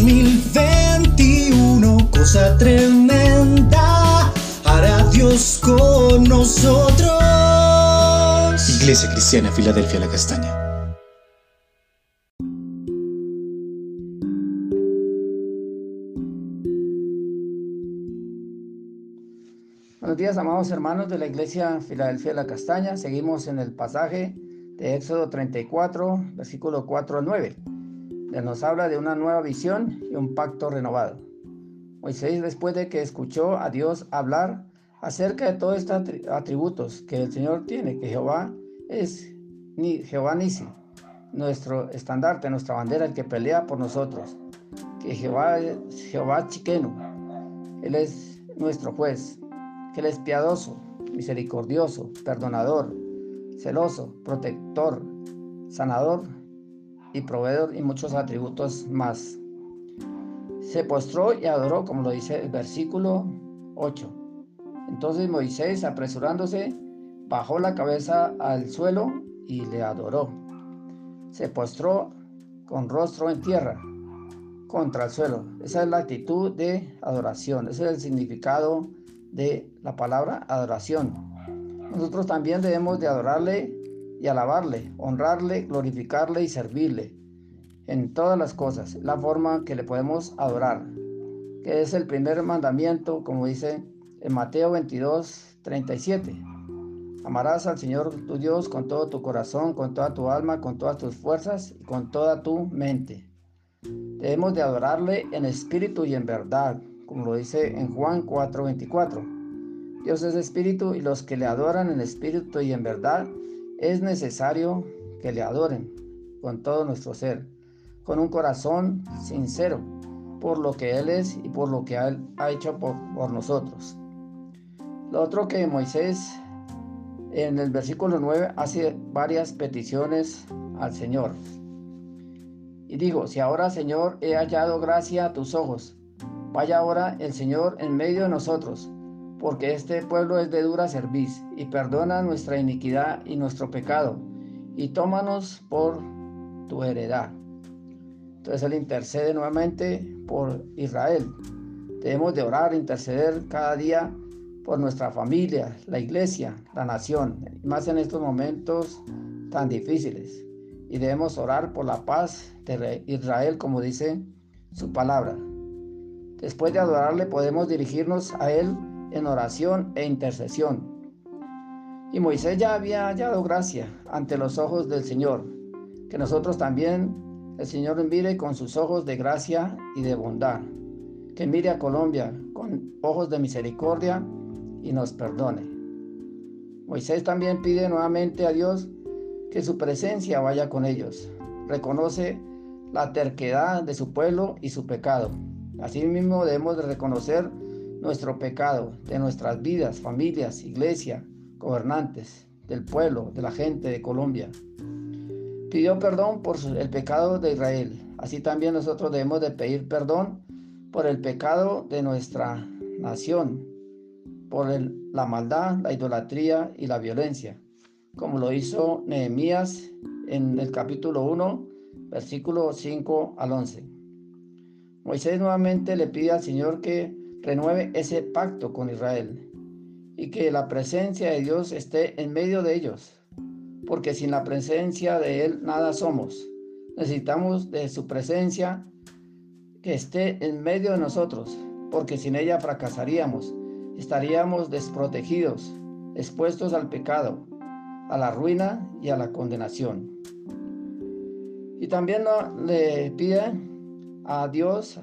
2021, cosa tremenda, hará Dios con nosotros. Iglesia Cristiana, Filadelfia, la Castaña. Buenos días, amados hermanos de la Iglesia Filadelfia La Castaña. Seguimos en el pasaje de Éxodo 34, versículo 4 al 9, nos habla de una nueva visión y un pacto renovado. Moisés, después de que escuchó a Dios hablar acerca de todos estos atributos que el Señor tiene, que Jehová es ni Jehová Nisi, nuestro estandarte, nuestra bandera, el que pelea por nosotros, que Jehová es Jehová Chiqueno, Él es nuestro juez, que Él es piadoso, misericordioso, perdonador, celoso, protector, sanador y proveedor y muchos atributos más. Se postró y adoró, como lo dice el versículo 8. Entonces Moisés, apresurándose, bajó la cabeza al suelo y le adoró. Se postró con rostro en tierra, contra el suelo. Esa es la actitud de adoración, ese es el significado de la palabra adoración. Nosotros también debemos de adorarle y alabarle, honrarle, glorificarle y servirle en todas las cosas, la forma que le podemos adorar, que es el primer mandamiento, como dice en Mateo 22, 37. Amarás al Señor tu Dios con todo tu corazón, con toda tu alma, con todas tus fuerzas y con toda tu mente. Debemos de adorarle en espíritu y en verdad, como lo dice en Juan 4, 24. Dios es espíritu y los que le adoran en espíritu y en verdad es necesario que le adoren con todo nuestro ser, con un corazón sincero por lo que Él es y por lo que Él ha hecho por, nosotros. Lo otro que Moisés en el versículo 9 hace varias peticiones al Señor. Y digo, si ahora Señor he hallado gracia a tus ojos, vaya ahora el Señor en medio de nosotros porque este pueblo es de dura cerviz, y perdona nuestra iniquidad y nuestro pecado, y tómanos por tu heredad. Entonces Él intercede nuevamente por Israel. Debemos de orar, interceder cada día por nuestra familia, la iglesia, la nación, más en estos momentos tan difíciles. Y debemos orar por la paz de Israel, como dice su palabra. Después de adorarle podemos dirigirnos a Él en oración e intercesión. Y Moisés ya había hallado gracia ante los ojos del Señor, que nosotros también el Señor mire con sus ojos de gracia y de bondad, que mire a Colombia con ojos de misericordia y nos perdone. Moisés también pide nuevamente a Dios que su presencia vaya con ellos. Reconoce la terquedad de su pueblo y su pecado. Asimismo debemos de reconocer nuestro pecado, de nuestras vidas, familias, iglesia, gobernantes, del pueblo, de la gente de Colombia. Pidió perdón por el pecado de Israel. Así también nosotros debemos de pedir perdón por el pecado de nuestra nación, por la maldad, la idolatría y la violencia, como lo hizo Nehemías en el capítulo 1, versículo 5 al 11. Moisés nuevamente le pide al Señor que renueve ese pacto con Israel y que la presencia de Dios esté en medio de ellos, porque sin la presencia de Él nada somos. Necesitamos de su presencia que esté en medio de nosotros, porque sin ella fracasaríamos, estaríamos desprotegidos, expuestos al pecado, a la ruina y a la condenación. Y también le pide a Dios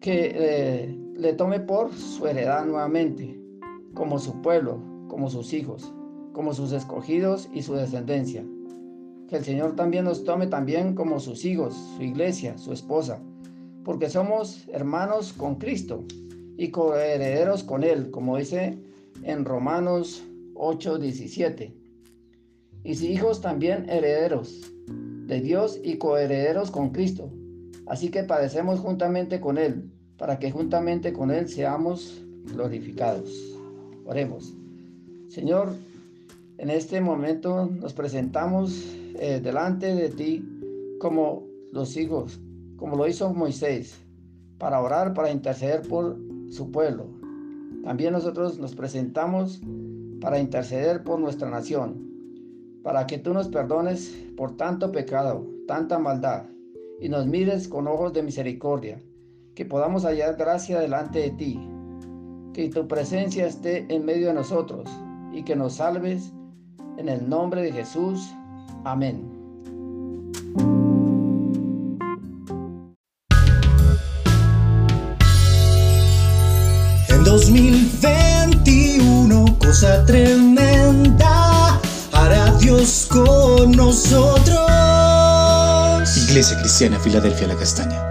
que eh, le tome por su heredad nuevamente, como su pueblo, como sus hijos, como sus escogidos y su descendencia. Que el Señor también nos tome también como sus hijos, su iglesia, su esposa, porque somos hermanos con Cristo y coherederos con Él, como dice en Romanos 8, 17. Y si hijos también herederos de Dios y coherederos con Cristo. Así que padecemos juntamente con Él para que juntamente con Él seamos glorificados. Oremos. Señor, en este momento nos presentamos eh, delante de ti como los hijos, como lo hizo Moisés, para orar, para interceder por su pueblo. También nosotros nos presentamos para interceder por nuestra nación, para que tú nos perdones por tanto pecado, tanta maldad, y nos mires con ojos de misericordia, que podamos hallar gracia delante de ti, que tu presencia esté en medio de nosotros y que nos salves en el nombre de Jesús. Amén. En 2021, cosa tremenda, hará Dios con nosotros. Iglesia Cristiana Filadelfia La Castaña.